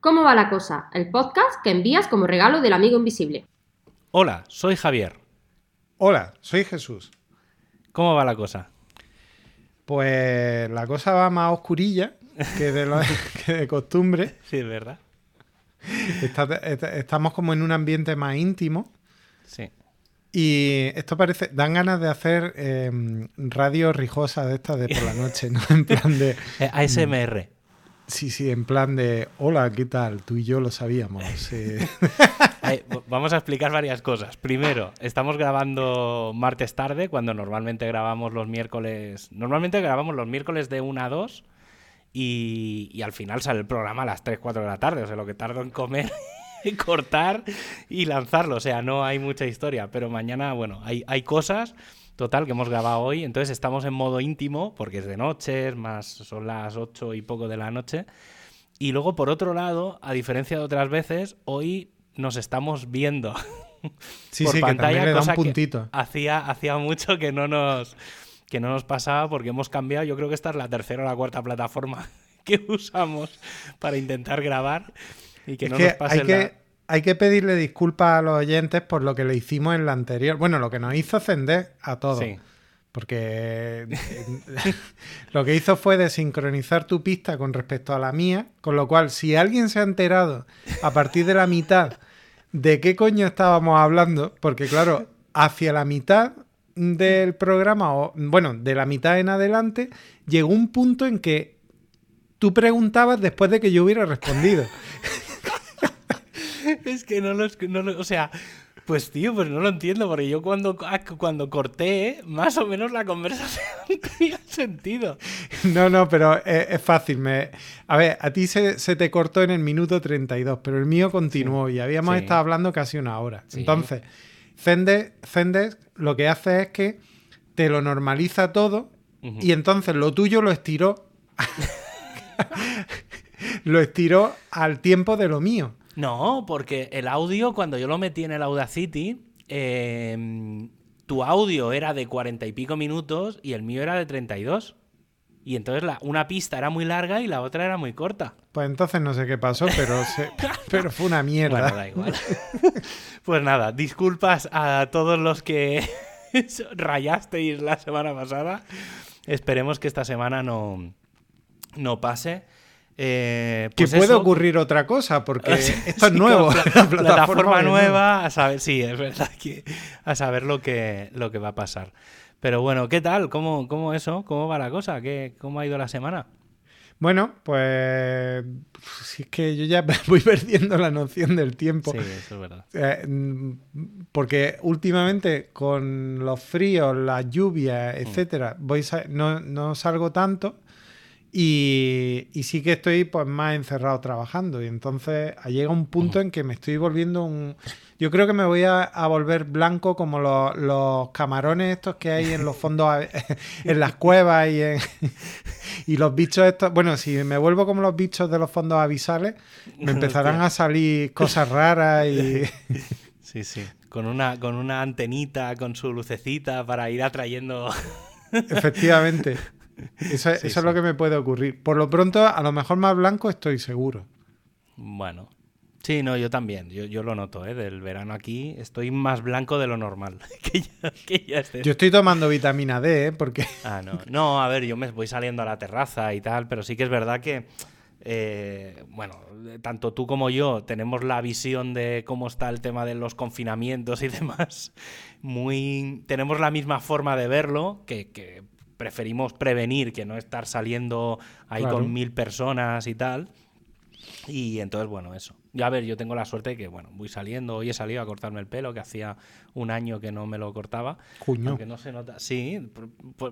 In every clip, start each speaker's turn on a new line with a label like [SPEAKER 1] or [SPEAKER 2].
[SPEAKER 1] ¿Cómo va la cosa? El podcast que envías como regalo del amigo invisible.
[SPEAKER 2] Hola, soy Javier.
[SPEAKER 3] Hola, soy Jesús.
[SPEAKER 2] ¿Cómo va la cosa?
[SPEAKER 3] Pues la cosa va más oscurilla que de, lo- que de costumbre.
[SPEAKER 2] Sí, es verdad.
[SPEAKER 3] Está- está- estamos como en un ambiente más íntimo.
[SPEAKER 2] Sí.
[SPEAKER 3] Y esto parece, dan ganas de hacer eh, radio rijosa de estas de por la noche, ¿no? En plan de,
[SPEAKER 2] ASMR.
[SPEAKER 3] Sí, sí, en plan de, hola, ¿qué tal? Tú y yo lo sabíamos. eh.
[SPEAKER 2] Ay, vamos a explicar varias cosas. Primero, estamos grabando martes tarde, cuando normalmente grabamos los miércoles. Normalmente grabamos los miércoles de 1 a 2 y, y al final sale el programa a las 3, 4 de la tarde. O sea, lo que tardo en comer, cortar y lanzarlo. O sea, no hay mucha historia. Pero mañana, bueno, hay, hay cosas. Total, que hemos grabado hoy. Entonces estamos en modo íntimo, porque es de noche, más, son las 8 y poco de la noche. Y luego, por otro lado, a diferencia de otras veces, hoy nos estamos viendo
[SPEAKER 3] Sí,
[SPEAKER 2] por
[SPEAKER 3] sí, que
[SPEAKER 2] pantalla,
[SPEAKER 3] también le da un
[SPEAKER 2] que
[SPEAKER 3] puntito.
[SPEAKER 2] hacía, hacía mucho que no nos que no nos pasaba porque hemos cambiado. Yo creo que esta es la tercera o la cuarta plataforma que usamos para intentar grabar y que
[SPEAKER 3] Es
[SPEAKER 2] no
[SPEAKER 3] que
[SPEAKER 2] nos pase
[SPEAKER 3] hay,
[SPEAKER 2] la-
[SPEAKER 3] que, hay que pedirle disculpas a los oyentes por lo que le hicimos en la anterior. Bueno, lo que nos hizo ascender a todos.
[SPEAKER 2] Sí.
[SPEAKER 3] Porque lo que hizo fue desincronizar tu pista con respecto a la mía, con lo cual si alguien se ha enterado a partir de la mitad de qué coño estábamos hablando, porque claro, hacia la mitad del programa, o bueno, de la mitad en adelante, llegó un punto en que tú preguntabas después de que yo hubiera respondido.
[SPEAKER 2] Es que no lo, no lo- o sea, pues tío, pues no lo entiendo porque yo cuando ah, cuando corté, más o menos la conversación tenía sentido.
[SPEAKER 3] No, no, pero es, es fácil. Me... A ver, a ti se, se te cortó en el minuto 32, pero el mío continuó y habíamos
[SPEAKER 2] Sí.
[SPEAKER 3] estado hablando casi una hora.
[SPEAKER 2] Sí.
[SPEAKER 3] Entonces, Zendesk, Zendesk lo que hace es que te lo normaliza todo y entonces lo tuyo lo estiró. lo estiró al tiempo de lo mío.
[SPEAKER 2] No, porque el audio, cuando yo lo metí en el Audacity, eh, tu audio era de cuarenta y pico minutos y el mío era de 32. Y entonces la, una pista era muy larga y la otra era muy corta.
[SPEAKER 3] Pues entonces no sé qué pasó, pero, se- pero fue una mierda.
[SPEAKER 2] Bueno, da igual. pues nada, disculpas a todos los que rayasteis la semana pasada. Esperemos que esta semana no, no pase. Eh,
[SPEAKER 3] que
[SPEAKER 2] pues
[SPEAKER 3] puede
[SPEAKER 2] eso,
[SPEAKER 3] ocurrir otra cosa, porque esto es nuevo. La plataforma
[SPEAKER 2] nueva, a saber, sí, es verdad que a saber lo que, lo que va a pasar. Pero bueno, ¿qué tal? ¿Cómo, cómo eso? ¿Cómo va la cosa? ¿Qué, ¿Cómo ha ido la semana?
[SPEAKER 3] Bueno, pues si es que yo ya voy perdiendo la noción del tiempo.
[SPEAKER 2] Sí, eso es verdad.
[SPEAKER 3] Eh, mm, porque últimamente con los fríos, las lluvias,
[SPEAKER 2] Mm.
[SPEAKER 3] etcétera, voy no, no salgo tanto y, y sí que estoy pues más encerrado trabajando. Y entonces llega un punto en que me estoy volviendo un yo creo que me voy a, a volver blanco como los, los camarones estos que hay en los fondos en las cuevas y en, y los bichos estos. Bueno si me vuelvo como los bichos de los fondos avisales me empezarán a salir cosas raras y
[SPEAKER 2] Sí, sí. Con una, con una antenita, con su lucecita para ir atrayendo.
[SPEAKER 3] efectivamente eso,
[SPEAKER 2] Sí,
[SPEAKER 3] eso es lo que me puede ocurrir por lo pronto a lo mejor más blanco estoy seguro
[SPEAKER 2] Bueno. Sí, no, yo también. Yo, yo lo noto, ¿eh? Del verano aquí estoy más blanco de lo normal. que ya, que ya estés.
[SPEAKER 3] yo estoy tomando vitamina D ¿eh? porque
[SPEAKER 2] Ah, no. No, a ver, yo me voy saliendo a la terraza y tal, pero sí que es verdad que, eh, bueno, tanto tú como yo tenemos la visión de cómo está el tema de los confinamientos y demás. Muy. Tenemos la misma forma de verlo, que, que preferimos prevenir que no estar saliendo ahí
[SPEAKER 3] Claro.
[SPEAKER 2] con mil personas y tal. Y entonces, bueno, eso. Ya a ver, yo tengo la suerte de que, bueno, voy saliendo. Hoy he salido a cortarme el pelo, que hacía un año que no me lo cortaba.
[SPEAKER 3] Cuño.
[SPEAKER 2] Aunque no se nota. Sí,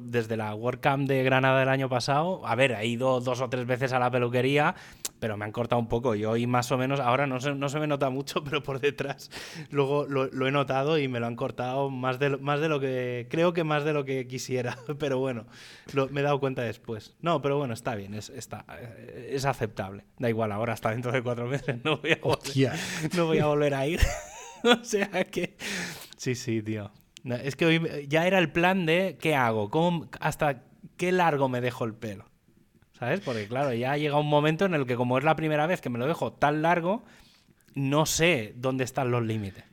[SPEAKER 2] desde la WordCamp de Granada del año pasado, a ver, he ido dos o tres veces a la peluquería, pero me han cortado un poco. Y hoy más o menos, ahora no se, no se me nota mucho, pero por detrás luego lo, lo he notado y me lo han cortado más de, más de lo que, creo que más de lo que quisiera. Pero bueno, lo- me he dado cuenta después. No, pero bueno, está bien, es, está, eh, es aceptable. Da igual, ahora hasta dentro de cuatro meses no voy a volver,
[SPEAKER 3] Hostia.
[SPEAKER 2] no voy a, volver a ir. o sea que... Sí, sí, tío. No, Es que hoy ya era el plan de qué hago, cómo, hasta qué largo me dejo el pelo. ¿sabes? Porque claro, ya llega un momento en el que como es la primera vez que me lo dejo tan largo, no sé dónde están los límites.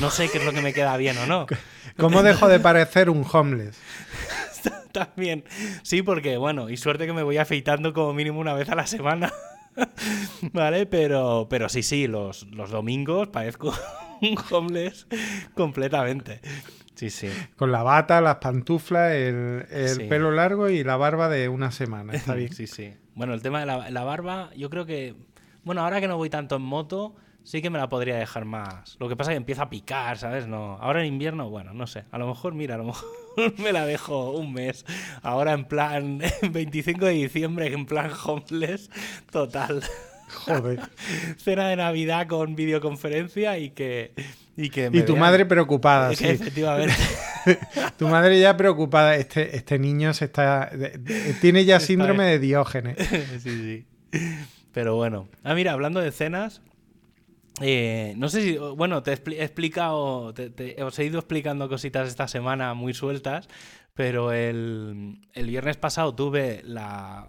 [SPEAKER 2] No sé qué es lo que me queda bien o no.
[SPEAKER 3] ¿Cómo dejo de parecer un homeless?
[SPEAKER 2] También. Sí, porque, bueno, y suerte que me voy afeitando como mínimo una vez a la semana. ¿Vale? Pero, pero sí, sí, los, los domingos parezco un homeless completamente. Sí, sí.
[SPEAKER 3] Con la bata, las pantuflas, el, el pelo largo y la barba de una semana. Está bien.
[SPEAKER 2] Sí, sí. Bueno, el tema de la, la barba, yo creo que. Bueno, ahora que no voy tanto en moto, sí que me la podría dejar más. Lo que pasa es que empieza a picar, ¿sabes? No. Ahora en invierno, bueno, no sé. A lo mejor, mira, a lo mejor me la dejo un mes. Ahora en plan 25 de diciembre, en plan homeless, total.
[SPEAKER 3] Joder.
[SPEAKER 2] Cena de Navidad con videoconferencia y que. Y, que
[SPEAKER 3] y tu madre preocupada, sí.
[SPEAKER 2] Efectivamente.
[SPEAKER 3] tu madre ya preocupada. Este, este niño se está. tiene ya síndrome de Diógenes.
[SPEAKER 2] sí, sí. Pero bueno. Ah, mira, hablando de cenas, eh, no sé si, bueno, te he explicado, te, os he ido explicando cositas esta semana muy sueltas, pero el, viernes pasado tuve la,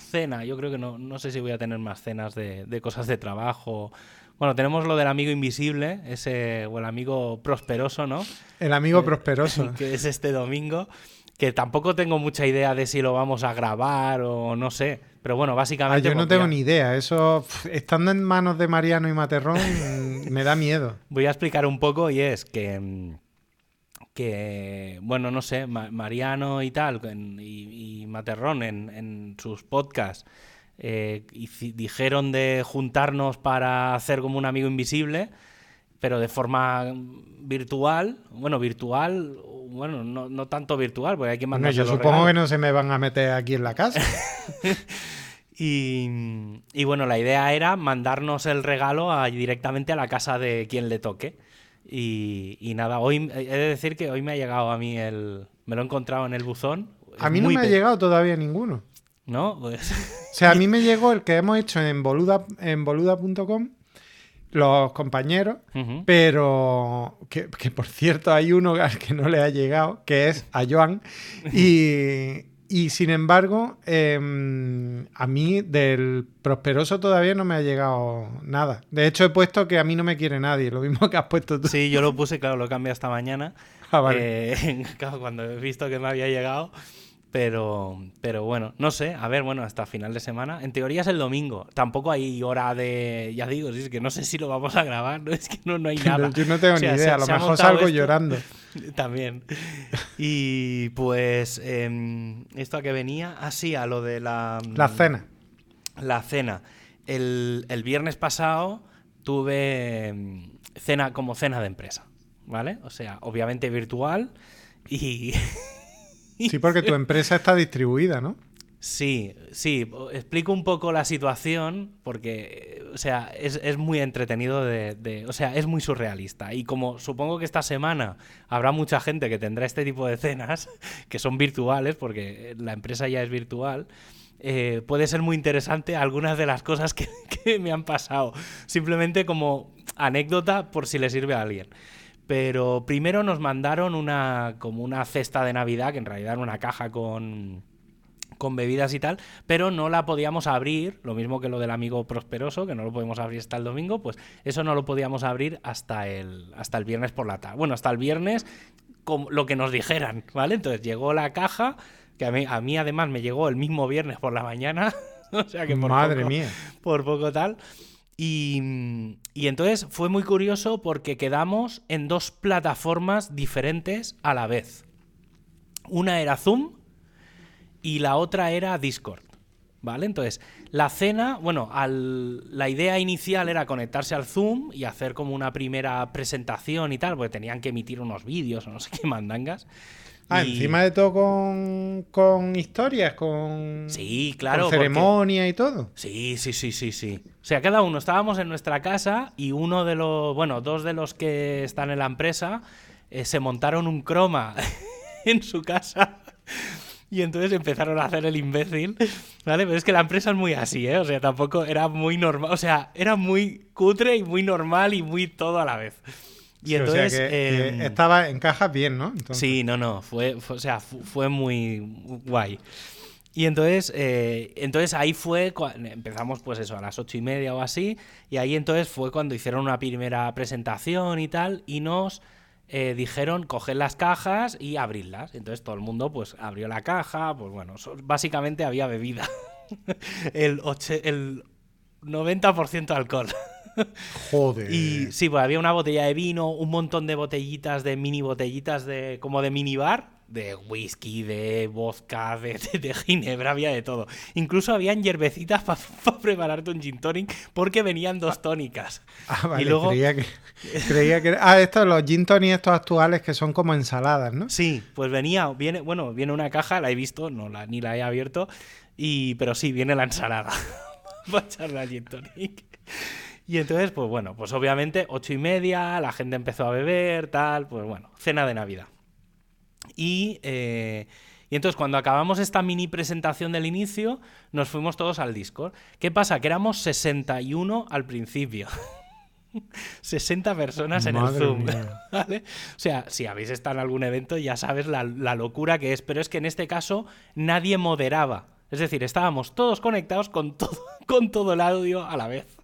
[SPEAKER 2] cena, yo creo que no, no sé si voy a tener más cenas de, cosas de trabajo. Bueno, tenemos lo del amigo invisible, ese, o el amigo prosperoso, ¿no?
[SPEAKER 3] El amigo prosperoso.
[SPEAKER 2] Que es este domingo, que tampoco tengo mucha idea de si lo vamos a grabar o no sé. Pero bueno, básicamente.
[SPEAKER 3] Ah, yo no tengo ni idea. Eso, estando en manos de Mariano y Materrón, me da miedo.
[SPEAKER 2] Voy a explicar un poco y es que. que bueno, no sé, Mariano y tal, y, Materrón en, sus podcasts. Eh, dijeron de juntarnos para hacer como un amigo invisible, pero de forma virtual. Bueno, virtual, bueno, no, tanto virtual, porque hay que mandar.
[SPEAKER 3] yo supongo que no se me van a meter aquí en la casa.
[SPEAKER 2] y, bueno, la idea era mandarnos el regalo directamente a la casa de quien le toque. Y, nada, hoy he de decir que hoy me ha llegado a mí el. Me lo he encontrado en el buzón.
[SPEAKER 3] A mí no me ha llegado todavía ninguno.
[SPEAKER 2] ¿No? Pues...
[SPEAKER 3] O sea, a mí me llegó el que hemos hecho en boluda.com. En boluda los compañeros, pero que, por cierto hay uno al que no le ha llegado, que es a Joan, y, sin embargo, em, a mí del Prosperoso todavía no me ha llegado nada. De hecho, he puesto que a mí no me quiere nadie, lo mismo que has puesto tú.
[SPEAKER 2] Sí, yo lo puse, claro, lo cambié esta mañana.
[SPEAKER 3] Ah, vale.
[SPEAKER 2] Eh, cuando he visto que me había llegado. Pero, pero bueno, no sé, a ver, bueno, hasta final de semana. En teoría es el domingo. Tampoco hay hora de. Ya digo, es que no sé si lo vamos a grabar, ¿no? Es que no, hay nada.
[SPEAKER 3] Yo no tengo ni idea, a lo mejor salgo llorando.
[SPEAKER 2] También. Y pues. Em, ¿Esto a qué venía? Así, ah, a lo de la.
[SPEAKER 3] La cena.
[SPEAKER 2] La cena. El, el viernes pasado tuve em, cena como cena de empresa, ¿vale? O sea, obviamente virtual y.
[SPEAKER 3] Sí, porque tu empresa está distribuida, ¿no?
[SPEAKER 2] Sí, sí. Explico un poco la situación porque, o sea, es, muy entretenido de, O sea, es muy surrealista. Y como supongo que esta semana habrá mucha gente que tendrá este tipo de cenas, que son virtuales, porque la empresa ya es virtual, eh, puede ser muy interesante algunas de las cosas que me han pasado. Simplemente como anécdota por si le sirve a alguien. Pero primero nos mandaron una como una cesta de Navidad, que en realidad era una caja con, con bebidas y tal, pero no la podíamos abrir, lo mismo que lo del amigo prosperoso, que no lo podemos abrir hasta el domingo, pues eso no lo podíamos abrir hasta el, hasta el viernes por la tarde. Bueno, hasta el viernes, con lo que nos dijeran, ¿vale? Entonces llegó la caja, que a mí, a mí además me llegó el mismo viernes por la mañana, o sea que por
[SPEAKER 3] Madre mía.
[SPEAKER 2] Por poco tal. Y, entonces fue muy curioso porque quedamos en dos plataformas diferentes a la vez. Una era Zoom y la otra era Discord. ¿Vale? Entonces, la cena, bueno, la idea inicial era conectarse al Zoom y hacer como una primera presentación y tal, porque tenían que emitir unos vídeos o no sé qué mandangas.
[SPEAKER 3] Ah, encima de todo con, historias, con,
[SPEAKER 2] sí, claro,
[SPEAKER 3] con ceremonia y todo.
[SPEAKER 2] Sí, sí, sí, sí, sí. O sea, cada uno estábamos en nuestra casa y uno de los, bueno, dos de los que están en la empresa eh, se montaron un croma en su casa. Y entonces empezaron a hacer el imbécil, ¿vale? Pero es que la empresa es muy así, ¿eh? O sea, tampoco era muy normal, o sea, era muy cutre y muy normal y muy todo a la vez. Y entonces.
[SPEAKER 3] Em, estaba en cajas bien, ¿no?
[SPEAKER 2] Sí, no, no. Fue, o sea, fue muy guay. Y entonces, eh, entonces ahí fue, empezamos pues eso, a las ocho y media o así, y ahí entonces fue cuando hicieron una primera presentación y tal, y nos eh, dijeron coger las cajas y abrirlas. Entonces todo el mundo pues abrió la caja, pues bueno, so- básicamente había bebida. el, oche- el 90% de alcohol.
[SPEAKER 3] Joder.
[SPEAKER 2] Y sí, pues había una botella de vino, un montón de botellitas, de mini botellitas de como de minibar, de whisky, de vodka, de, de- de ginebra, había de todo. Incluso habían hierbecitas para prepararte un gin tonic porque venían dos tónicas.
[SPEAKER 3] Ah, vale,
[SPEAKER 2] y luego,
[SPEAKER 3] creía que, creía que... Ah, estos, los gin tonic estos actuales que son como ensaladas, ¿no?
[SPEAKER 2] sí, pues venía, viene, bueno, viene una caja, la he visto, no la, ni la he abierto, y, pero sí, viene la ensalada para echarle al gin tonic. Y entonces, pues bueno, pues obviamente ocho y media, la gente empezó a beber, tal, pues bueno, cena de Navidad. Y, eh, y entonces cuando acabamos esta mini presentación del inicio, nos fuimos todos al Discord. ¿Qué pasa? Que éramos 61 al principio. 60 personas en el Zoom. O sea, si habéis estado en algún evento ya sabes la, la locura que es, pero es que en este caso nadie moderaba. Es decir, estábamos todos conectados con todo, con todo el audio a la vez.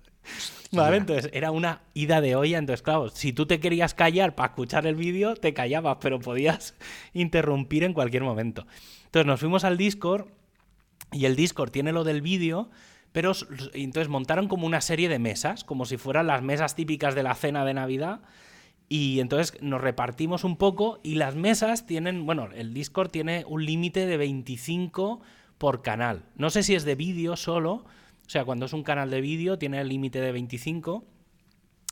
[SPEAKER 2] Vale, entonces era una ida de olla. Entonces, claro, si tú te querías callar para escuchar el vídeo, te callabas, pero podías interrumpir en cualquier momento. Entonces nos fuimos al Discord y el Discord tiene lo del vídeo, pero entonces montaron como una serie de mesas, como si fueran las mesas típicas de la cena de Navidad. Y entonces nos repartimos un poco y las mesas tienen, bueno, el Discord tiene un límite de 25 por canal. No sé si es de vídeo solo, o sea, cuando es un canal de vídeo tiene el límite de 25.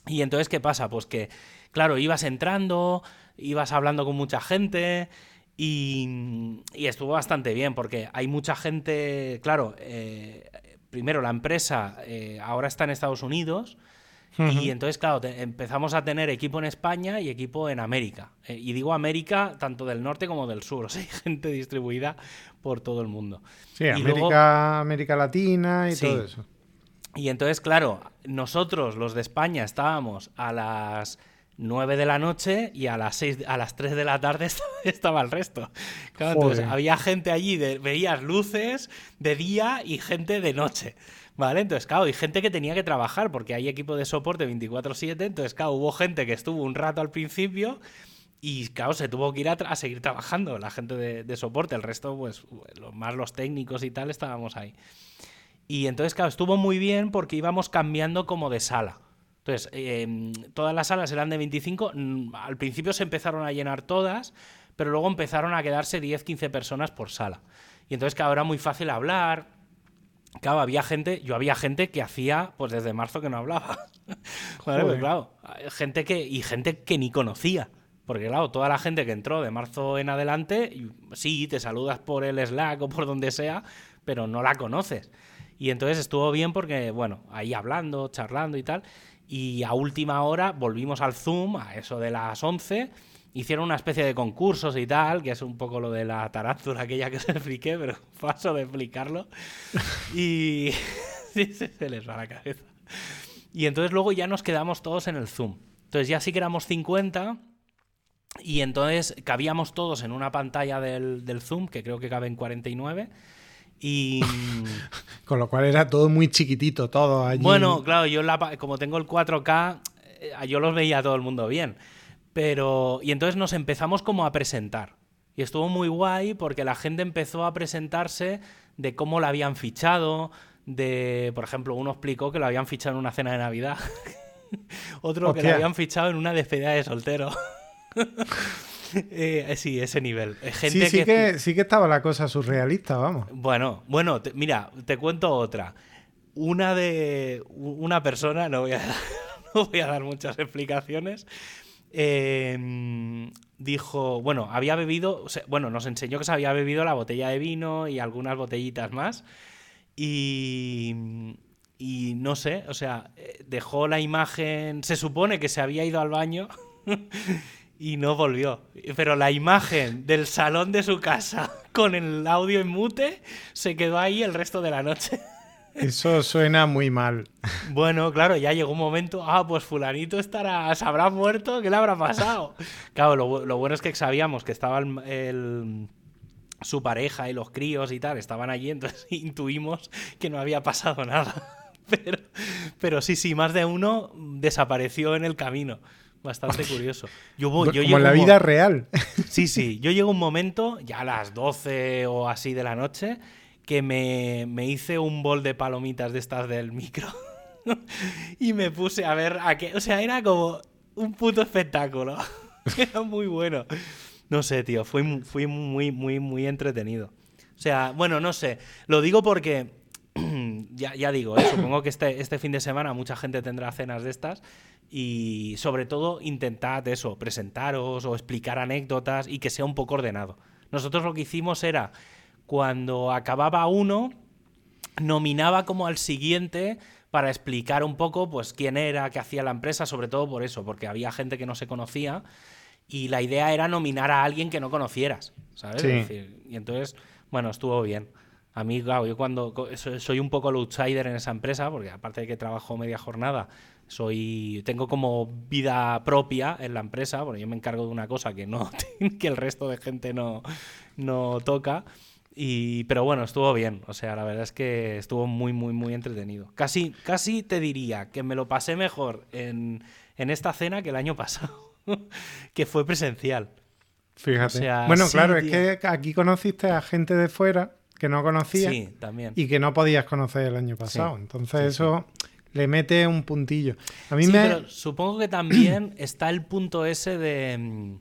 [SPEAKER 2] Y entonces, ¿qué pasa? Pues que, claro, ibas entrando, ibas hablando con mucha gente y, estuvo bastante bien porque hay mucha gente, claro, eh, primero la empresa eh, ahora está en Estados Unidos y entonces, claro, te- empezamos a tener equipo en España y equipo en América. Eh, y digo América tanto del norte como del sur, o sea, hay gente distribuida por todo el mundo.
[SPEAKER 3] Sí,
[SPEAKER 2] Y
[SPEAKER 3] América,
[SPEAKER 2] luego-
[SPEAKER 3] América Latina y
[SPEAKER 2] Sí.
[SPEAKER 3] todo eso.
[SPEAKER 2] Y entonces, claro, nosotros, los de España, estábamos a las 9 de la noche y a las 6, a las 3 de la tarde estaba- el resto. Claro, entonces
[SPEAKER 3] Joder.
[SPEAKER 2] había gente allí, de- veías luces de día y gente de noche. ¿Vale? Entonces, claro, y gente que tenía que trabajar porque hay equipo de soporte 24/7. Entonces, claro, hubo gente que estuvo un rato al principio y, claro, se tuvo que ir a, seguir trabajando, la gente de, soporte. El resto, pues, más los técnicos y tal, estábamos ahí. Y entonces, claro, estuvo muy bien porque íbamos cambiando como de sala. Entonces, eh, todas las salas eran de 25. mm, Al principio se empezaron a llenar todas, pero luego empezaron a quedarse 10, 15 personas por sala. Y entonces, claro, era muy fácil hablar. Claro, había gente, yo había gente que hacía, pues desde marzo que no hablaba. Joder, pues, claro, gente que, y gente que ni conocía. Porque claro, toda la gente que entró de marzo en adelante, sí, te saludas por el Slack o por donde sea, pero no la conoces. Y entonces estuvo bien porque, bueno, ahí hablando, charlando y tal. Y a última hora volvimos al Zoom, a eso de las 11. Hicieron una especie de concursos y tal, que es un poco lo de la tarántula aquella que os expliqué, pero paso de explicarlo. Y sí, se se les va la cabeza. Y entonces luego ya nos quedamos todos en el Zoom. Entonces ya sí que éramos 50 y entonces cabíamos todos en una pantalla del, del Zoom, que creo que caben 49. Y
[SPEAKER 3] Con lo cual era todo muy chiquitito, todo allí.
[SPEAKER 2] bueno, claro, yo en la como tengo el 4K, eh, yo los veía a todo el mundo bien. Pero, y entonces nos empezamos como a presentar. Y estuvo muy guay porque la gente empezó a presentarse de cómo la habían fichado, de, por ejemplo, uno explicó que lo habían fichado en una cena de Navidad. Otro que lo habían fichado en una despedida de soltero. Eh, sí, ese nivel. Eh,
[SPEAKER 3] sí,
[SPEAKER 2] Gente
[SPEAKER 3] sí que... sí que estaba la cosa surrealista, vamos.
[SPEAKER 2] bueno, bueno, te- mira, te cuento otra. Una de una persona, no voy a, no voy a dar muchas explicaciones, eh, dijo, bueno, había bebido, bueno, nos enseñó que se había bebido la botella de vino y algunas botellitas más. Y, y no sé, o sea, eh, dejó la imagen, se supone que se había ido al baño y no volvió. Pero la imagen del salón de su casa con el audio en mute se quedó ahí el resto de la noche.
[SPEAKER 3] Eso suena muy mal.
[SPEAKER 2] Bueno, claro, ya llegó un momento, ah, pues fulanito estará, se habrá muerto, ¿qué le habrá pasado? Claro, lo, lo bueno es que sabíamos que estaba el, el- su pareja y los críos y tal estaban allí, entonces intuimos que no había pasado nada. Pero, pero sí, sí, más de uno desapareció en el camino. Bastante curioso.
[SPEAKER 3] Yo, yo Como en la vida real.
[SPEAKER 2] Sí, sí. Yo llego un momento, ya a las 12 o así de la noche, que me, me hice un bol de palomitas de estas del micro. y me puse a ver a qué. O sea, era como un puto espectáculo. era muy bueno. No sé, tío. Fui, fui muy, muy, muy entretenido. O sea, bueno, no sé. Lo digo porque ya, ya, digo, ¿eh? supongo que este, este fin de semana mucha gente tendrá cenas de estas y sobre todo intentad eso, presentaros o explicar anécdotas y que sea un poco ordenado. Nosotros lo que hicimos era, cuando acababa uno, nominaba como al siguiente para explicar un poco pues quién era, qué hacía la empresa, sobre todo por eso, porque había gente que no se conocía y la idea era nominar a alguien que no conocieras, ¿sabes? y entonces, bueno, estuvo bien. A mí, claro, yo cuando soy un poco el outsider en esa empresa, porque aparte de que trabajo media jornada, soy tengo como vida propia en la empresa, porque yo me encargo de una cosa que no que el resto de gente no, no toca. Y, pero bueno, estuvo bien. O sea, la verdad es que estuvo muy, muy, muy entretenido. Casi, casi te diría que me lo pasé mejor en, en esta cena que el año pasado, que fue presencial.
[SPEAKER 3] Fíjate. bueno, claro, es que aquí conociste a gente de fuera que no conocías y que no podías conocer el año pasado. Entonces eso le mete un puntillo. A mí me...
[SPEAKER 2] supongo que también está el punto ese de, mm,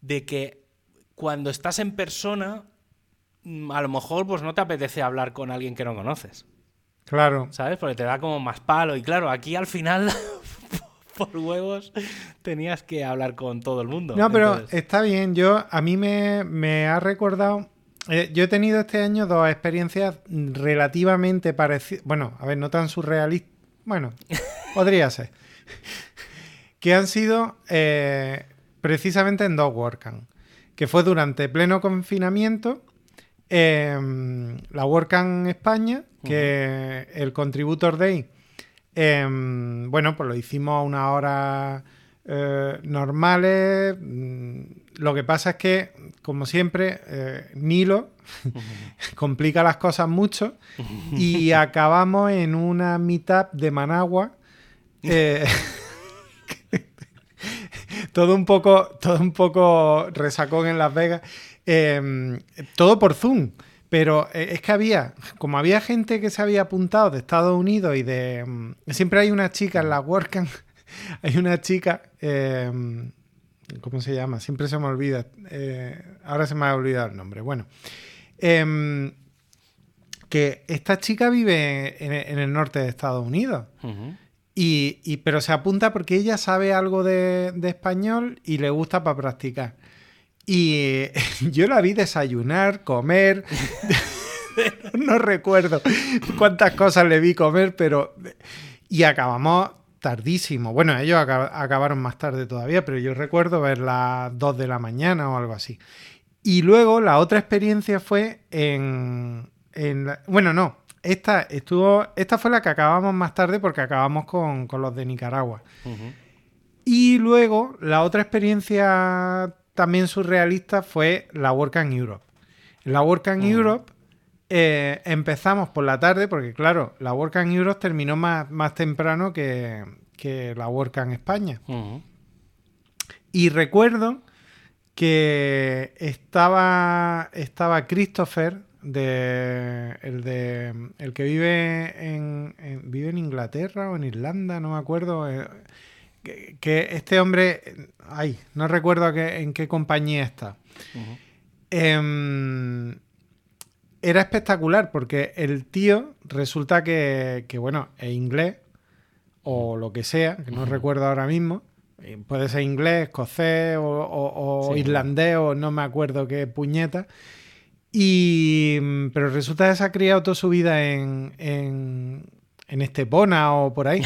[SPEAKER 2] de que cuando estás en persona, mm, a lo mejor pues no te apetece hablar con alguien que no conoces.
[SPEAKER 3] Claro.
[SPEAKER 2] ¿Sabes? Porque te da como más palo. Y claro, aquí al final, por huevos, tenías que hablar con todo el mundo.
[SPEAKER 3] No, pero está bien. Yo, a mí me, me ha recordado eh, yo he tenido este año dos experiencias relativamente parecidas. Bueno, a ver, no tan surrealistas. Bueno, podría ser. que han sido eh, precisamente en dos WordCamp. Que fue durante pleno confinamiento. Em, la WordCamp España, que el Contributor Day. Em, bueno, pues lo hicimos a una hora eh, normales. Mm, lo que pasa es que, como siempre, eh, Nilo complica las cosas mucho y acabamos en una meetup de Managua. Eh, todo un poco, todo un poco resacón en Las Vegas. Em, todo por Zoom. Pero es que había, como había gente que se había apuntado de Estados Unidos y de. Mm, siempre hay una chica en la WordCamp hay una chica, em, ¿cómo se llama? Siempre se me olvida. Eh, ahora se me ha olvidado el nombre. Bueno, em, que esta chica vive en, el norte de Estados Unidos. Y, pero se apunta porque ella sabe algo de, español y le gusta para practicar. Y yo la vi desayunar, comer. no recuerdo cuántas cosas le vi comer, pero. Y acabamos tardísimo. Bueno, ellos acabaron más tarde todavía, pero yo recuerdo ver las 2 de la mañana o algo así. Y luego la otra experiencia fue en... bueno, no. Esta, estuvo, esta fue la que acabamos más tarde porque acabamos con, los de Nicaragua. Y luego la otra experiencia también surrealista fue la Work in Europe. La Work in Europe eh, empezamos por la tarde, porque claro, la WordCamp Europe terminó más, más temprano que, que la WordCamp España. Y recuerdo que estaba, estaba Christopher, de, el, de, el que vive en, vive en Inglaterra o en Irlanda, no me acuerdo. Eh, que, este hombre, ay, no recuerdo en qué compañía está era espectacular porque el tío resulta que, bueno, es inglés o lo que sea, que no recuerdo ahora mismo. Eh, puede ser inglés, escocés o, irlandés o no me acuerdo qué puñeta. Y, pero resulta que se ha criado toda su vida en, en, en Estepona o por ahí.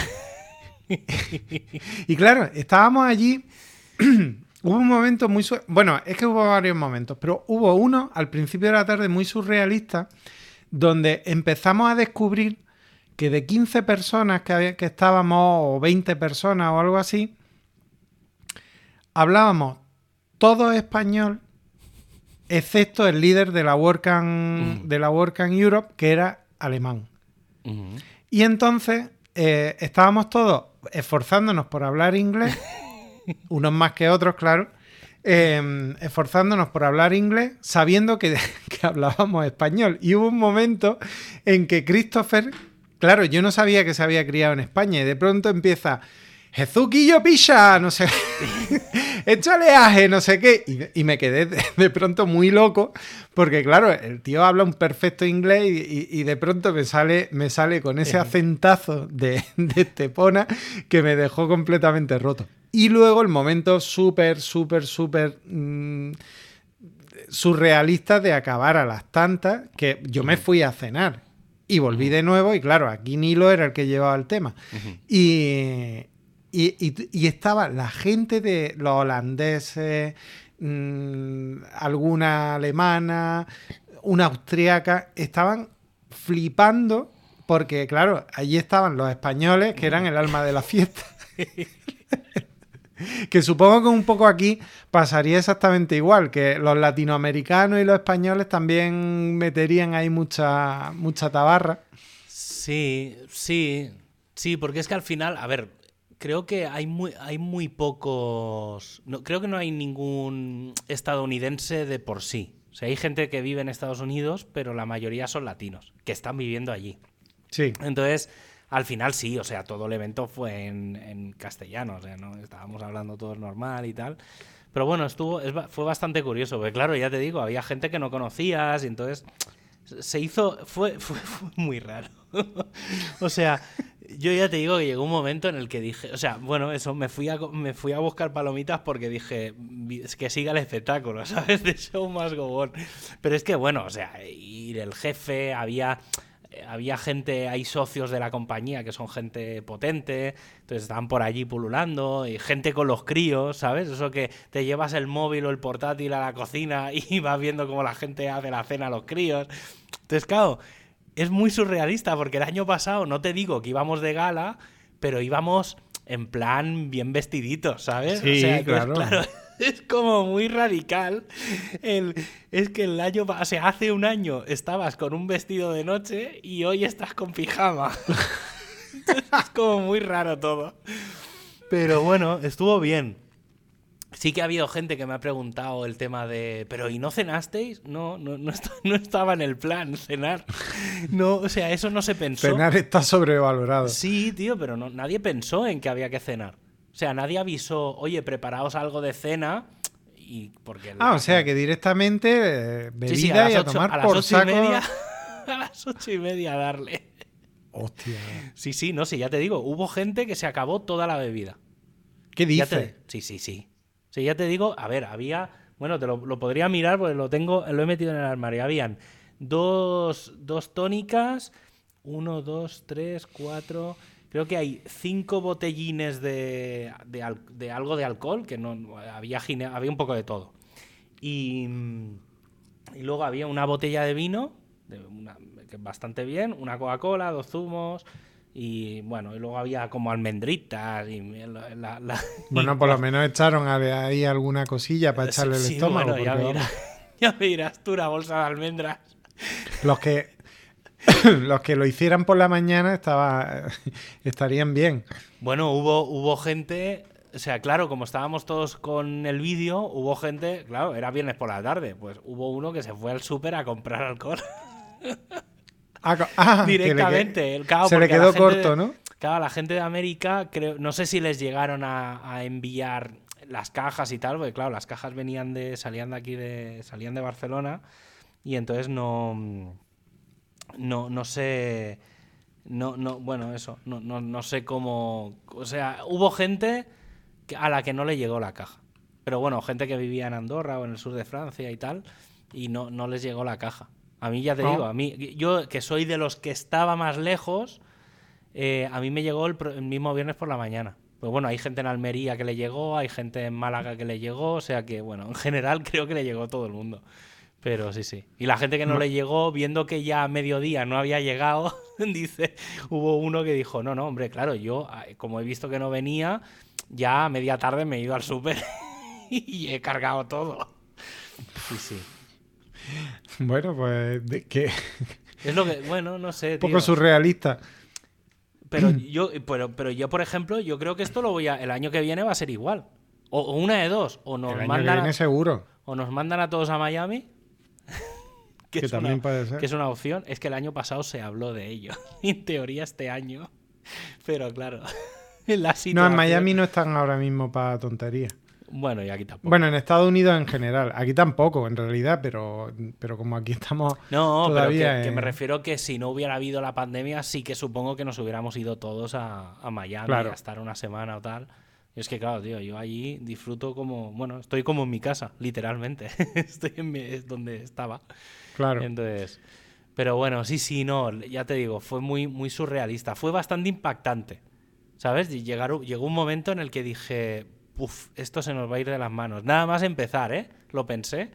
[SPEAKER 3] y claro, estábamos allí Hubo un momento muy... Bueno, es que hubo varios momentos, pero hubo uno al principio de la tarde muy surrealista donde empezamos a descubrir que de 15 personas que, que estábamos, o 20 personas o algo así, hablábamos todo español, excepto el líder de la WordCamp, de la WordCamp Europe, que era alemán. Y entonces eh, estábamos todos esforzándonos por hablar inglés, unos más que otros, claro, eh, esforzándonos por hablar inglés, sabiendo que, que hablábamos español. Y hubo un momento en que Christopher, claro, yo no sabía que se había criado en España, y de pronto empieza. Jesuquillo picha, no sé, échale aje, no sé qué. Y, y me quedé de, de pronto muy loco, porque claro, el tío habla un perfecto inglés y, y- y de pronto me sale, me sale con ese acentazo de, de Estepona que me dejó completamente roto. Y luego el momento súper, súper, súper mm, surrealista de acabar a las tantas, que yo me fui a cenar y volví de nuevo y claro, aquí Nilo era el que llevaba el tema. Y, y, estaba la gente de los holandeses, mm, alguna alemana, una austriaca, estaban flipando porque, claro, allí estaban los españoles, que eran el alma de la fiesta. que supongo que un poco aquí pasaría exactamente igual, que los latinoamericanos y los españoles también meterían ahí mucha, mucha tabarra.
[SPEAKER 2] Sí, sí, sí, porque es que al final, a ver, creo que hay muy, hay muy pocos, no, creo que no hay ningún estadounidense de por sí. O sea, hay gente que vive en Estados Unidos, pero la mayoría son latinos, que están viviendo allí.
[SPEAKER 3] Sí.
[SPEAKER 2] Entonces, al final sí, o sea, todo el evento fue en, en castellano, o sea, no estábamos hablando todos normal y tal. Pero bueno, estuvo, es fue bastante curioso, porque claro, ya te digo, había gente que no conocías y entonces se hizo, fue, fue, muy raro. o sea, yo ya te digo que llegó un momento en el que dije, o sea, bueno, eso, me fui a, me fui a buscar palomitas porque dije, "Vi- es que siga el espectáculo, ¿sabes? De show más go on. Pero es que, bueno, o sea, ir el jefe, había había gente, hay socios de la compañía que son gente potente, entonces estaban por allí pululando, y gente con los críos, ¿sabes? Eso que te llevas el móvil o el portátil a la cocina y vas viendo cómo la gente hace la cena a los críos. Entonces, claro, es muy surrealista porque el año pasado, no te digo que íbamos de gala, pero íbamos en plan bien vestiditos, ¿sabes?
[SPEAKER 3] Sí,
[SPEAKER 2] entonces,
[SPEAKER 3] claro.
[SPEAKER 2] Es como muy radical. El, es que el año, o sea, hace un año estabas con un vestido de noche y hoy estás con pijama. Es como muy raro todo. Pero bueno, estuvo bien. Sí que ha habido gente que me ha preguntado el tema de, pero ¿y no cenasteis? No, no, no, está- no estaba en el plan cenar. No, o sea, eso no se pensó.
[SPEAKER 3] Cenar está sobrevalorado.
[SPEAKER 2] Sí, tío, pero no, nadie pensó en que había que cenar. O sea, nadie avisó, oye, preparaos algo de cena. Y porque
[SPEAKER 3] Ah, o sea que directamente eh, bebida
[SPEAKER 2] Sí, sí, a
[SPEAKER 3] y a tomar
[SPEAKER 2] a las
[SPEAKER 3] por saco.
[SPEAKER 2] y media. A las ocho y media darle.
[SPEAKER 3] Hostia.
[SPEAKER 2] Sí, sí, no, sí, ya te digo, hubo gente que se acabó toda la bebida.
[SPEAKER 3] ¿Qué dices?
[SPEAKER 2] te- Sí, sí, sí. Sí, ya te digo, a ver, había. Bueno, te lo, lo podría mirar porque lo tengo, lo he metido en el armario. Habían dos, dos tónicas, uno, dos, tres, cuatro. Creo que hay cinco botellines de, de, al- de algo de alcohol, que no había, gine- había un poco de todo. Y, mm, y luego había una botella de vino, de una- que bastante bien, una Coca-Cola, dos zumos. Y bueno, y luego había como almendritas y la- la- la-
[SPEAKER 3] Bueno, por lo menos echaron ahí alguna cosilla para echarle el
[SPEAKER 2] Sí,
[SPEAKER 3] estómago.
[SPEAKER 2] bueno, ya, dirás, ya me dirás tú una bolsa de almendras.
[SPEAKER 3] los que los que lo hicieran por la mañana estaba, estarían bien.
[SPEAKER 2] Bueno, hubo, hubo gente, o sea, claro, como estábamos todos con el vídeo, hubo gente, claro, era viernes por la tarde, pues hubo uno que se fue al súper a comprar alcohol
[SPEAKER 3] Ah, ah,
[SPEAKER 2] directamente. El- claro,
[SPEAKER 3] se le quedó
[SPEAKER 2] de-
[SPEAKER 3] corto, ¿no?
[SPEAKER 2] Claro, la gente de América, creo, no sé si les llegaron a, a enviar las cajas y tal, porque claro, las cajas venían de, salían de aquí de, salían de Barcelona y entonces no, no, no sé, no, no, bueno, eso, no, no, no sé cómo, o sea, hubo gente a la que no le llegó la caja, pero bueno, gente que vivía en Andorra o en el sur de Francia y tal, y no, no les llegó la caja. A mí ya te
[SPEAKER 3] No.
[SPEAKER 2] digo, a mí, yo que soy de los que estaba más lejos, eh, a mí me llegó el, el mismo viernes por la mañana. Pues bueno, hay gente en Almería que le llegó, hay gente en Málaga que le llegó, o sea que, bueno, en general creo que le llegó todo el mundo. Pero sí, sí. Y la gente que no le llegó, viendo que ya a mediodía no había llegado, dice, hubo uno que dijo, no, no, hombre, claro, yo, ah, como he visto que no venía, ya a media tarde me he ido al súper y he cargado todo. Sí, sí.
[SPEAKER 3] Bueno, pues de- que
[SPEAKER 2] Es lo que, bueno, no sé.
[SPEAKER 3] un poco
[SPEAKER 2] tío.
[SPEAKER 3] surrealista.
[SPEAKER 2] Pero yo, pero, pero yo, por ejemplo, yo creo que esto lo voy a. El año que viene va a ser igual. O, o una de dos. O nos
[SPEAKER 3] El año que
[SPEAKER 2] mandan.
[SPEAKER 3] viene
[SPEAKER 2] a,
[SPEAKER 3] seguro.
[SPEAKER 2] o nos mandan a todos a Miami.
[SPEAKER 3] Que
[SPEAKER 2] es
[SPEAKER 3] también
[SPEAKER 2] una,
[SPEAKER 3] puede ser.
[SPEAKER 2] que es una opción. Es que el año pasado se habló de ello. en teoría este año. Pero claro. en la
[SPEAKER 3] No,
[SPEAKER 2] situación-
[SPEAKER 3] en Miami no están ahora mismo para tonterías.
[SPEAKER 2] Bueno, y aquí tampoco.
[SPEAKER 3] Bueno, en Estados Unidos en general. Aquí tampoco, en realidad, pero, pero como aquí estamos
[SPEAKER 2] No, pero que,
[SPEAKER 3] todavía.
[SPEAKER 2] que me refiero que si no hubiera habido la pandemia, sí que supongo que nos hubiéramos ido todos a, a Miami
[SPEAKER 3] Claro.
[SPEAKER 2] a estar una semana o tal. Y es que, claro, tío, yo allí disfruto como. Bueno, estoy como en mi casa, literalmente. estoy en mi- es donde estaba.
[SPEAKER 3] Claro.
[SPEAKER 2] Entonces. Pero bueno, sí, sí, no, ya te digo, fue muy, muy surrealista. Fue bastante impactante. ¿Sabes? Y llegaron- llegó un momento en el que dije, uff, esto se nos va a ir de las manos. Nada más empezar, ¿eh? Lo pensé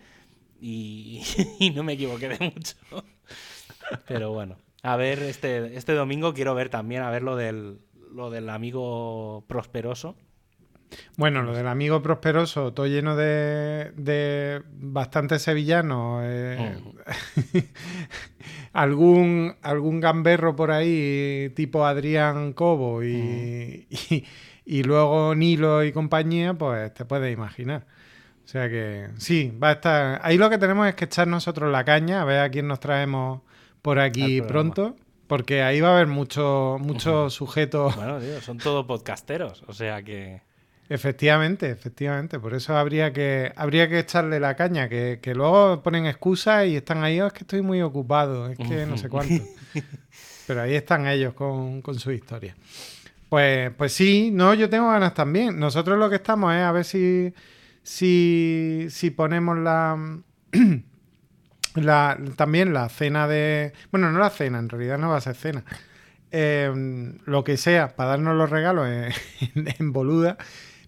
[SPEAKER 2] y, y no me equivoqué de mucho. Pero bueno, a ver, este, este domingo quiero ver también, a ver lo del, lo del amigo prosperoso.
[SPEAKER 3] Bueno, lo del amigo prosperoso, todo lleno de, de bastantes sevillanos. eh, algún, algún gamberro por ahí, tipo Adrián Cobo y, y, y luego Nilo y compañía, pues te puedes imaginar. O sea que sí, va a estar. Ahí lo que tenemos es que echar nosotros la caña, a ver a quién nos traemos por aquí pronto. Porque ahí va a haber muchos muchos sujetos
[SPEAKER 2] Bueno, tío, son todos podcasteros, o sea que...
[SPEAKER 3] Efectivamente, efectivamente. Por eso habría que, habría que echarle la caña, que, que luego ponen excusas y están ahí, "Oh, es que estoy muy ocupado, es que no sé cuánto. Pero ahí están ellos con, con su historia. Pues, pues sí, no, yo tengo ganas también. Nosotros lo que estamos es a ver si, si, si ponemos la, la también la cena de. Bueno, no la cena, en realidad no va a ser cena. Eh, lo que sea, para darnos los regalos en, en- en boluda.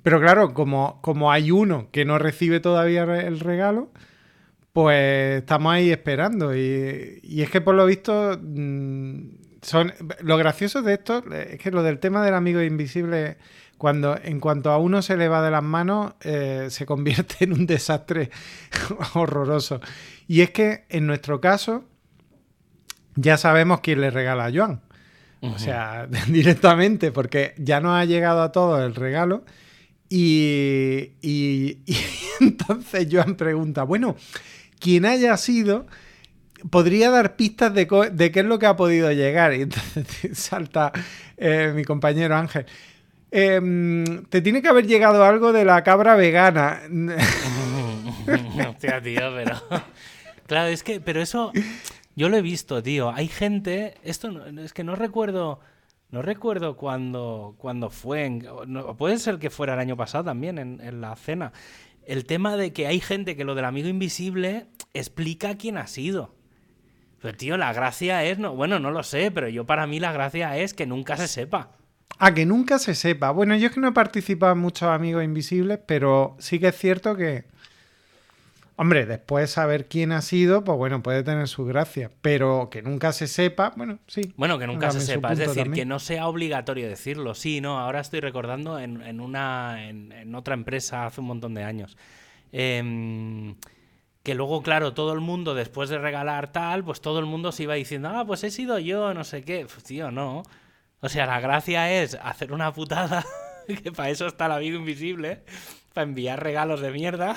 [SPEAKER 3] Pero claro, como, como hay uno que no recibe todavía el regalo, pues estamos ahí esperando. Y, y es que por lo visto, mm, son lo gracioso de esto es que lo del tema del amigo invisible, cuando en cuanto a uno se le va de las manos, eh, se convierte en un desastre horroroso. Y es que en nuestro caso, ya sabemos quién le regala a Joan. O sea, directamente, porque ya nos ha llegado a todos el regalo. Y, y- y entonces Joan pregunta, bueno, quien haya sido, podría dar pistas de, qué es lo que ha podido llegar. Y entonces salta eh, mi compañero Ángel. Em, te tiene que haber llegado algo de la cabra vegana.
[SPEAKER 2] Hostia, tío, pero. Claro, es que, pero eso. Yo lo he visto, tío. Hay gente. Esto es que no recuerdo. No recuerdo cuándo, cuándo fue. en- no, puede ser que fuera el año pasado también, en, la cena. El tema de que hay gente que lo del amigo invisible explica quién ha sido. Pero, tío, la gracia es. No, bueno, no lo sé, pero yo para mí la gracia es que nunca se sepa.
[SPEAKER 3] A que nunca se sepa. Bueno, yo es que no he participado en muchos amigos invisibles, pero sí que es cierto que. Hombre, después saber quién ha sido, pues bueno, puede tener su gracia. Pero que nunca se sepa, bueno, sí.
[SPEAKER 2] Bueno, que nunca se sepa, es decir,
[SPEAKER 3] también.
[SPEAKER 2] que no sea obligatorio decirlo. Sí, no, ahora estoy recordando en, en una en, en otra empresa hace un montón de años. Em, que luego, claro, todo el mundo, después de regalar tal, pues todo el mundo se iba diciendo, ah, pues he sido yo, no sé qué. Pues, tío, no. O sea, la gracia es hacer una putada, que para eso está el amigo invisible, para enviar regalos de mierda.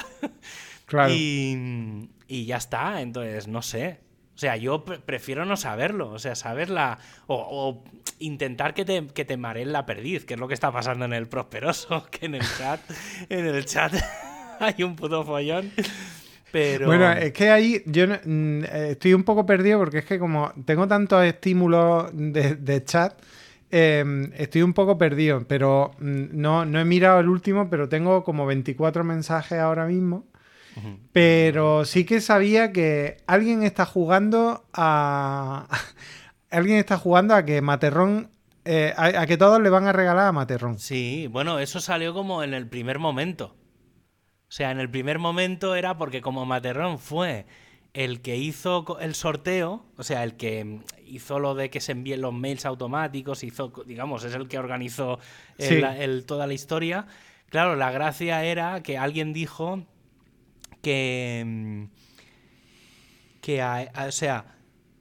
[SPEAKER 3] Claro.
[SPEAKER 2] Y, y ya está, entonces no sé. O sea, yo pre- prefiero no saberlo, o sea, saberla o, o intentar que te, que te mareen la perdiz, que es lo que está pasando en el Prosperoso, que en el chat, en el chat hay un puto follón. Pero
[SPEAKER 3] Bueno, es que ahí yo mm, estoy un poco perdido porque es que como tengo tantos estímulos de, de chat, eh, estoy un poco perdido, pero mm, no, no he mirado el último, pero tengo como 24 mensajes ahora mismo. Pero sí que sabía que alguien está jugando a. alguien está jugando a que Materrón. eh, a, a que todos le van a regalar a Materrón.
[SPEAKER 2] Sí, bueno, eso salió como en el primer momento. O sea, en el primer momento era porque como Materrón fue el que hizo el sorteo, o sea, el que mm, hizo lo de que se envíen los mails automáticos, hizo, digamos, es el que organizó el-
[SPEAKER 3] Sí.
[SPEAKER 2] la- el- toda la historia. Claro, la gracia era que alguien dijo que... mm, que, o sea,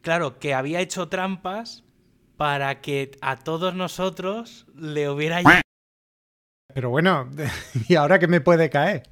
[SPEAKER 2] claro, que había hecho trampas para que a todos nosotros le hubiera
[SPEAKER 3] Pero bueno, ¿y ahora qué me puede caer?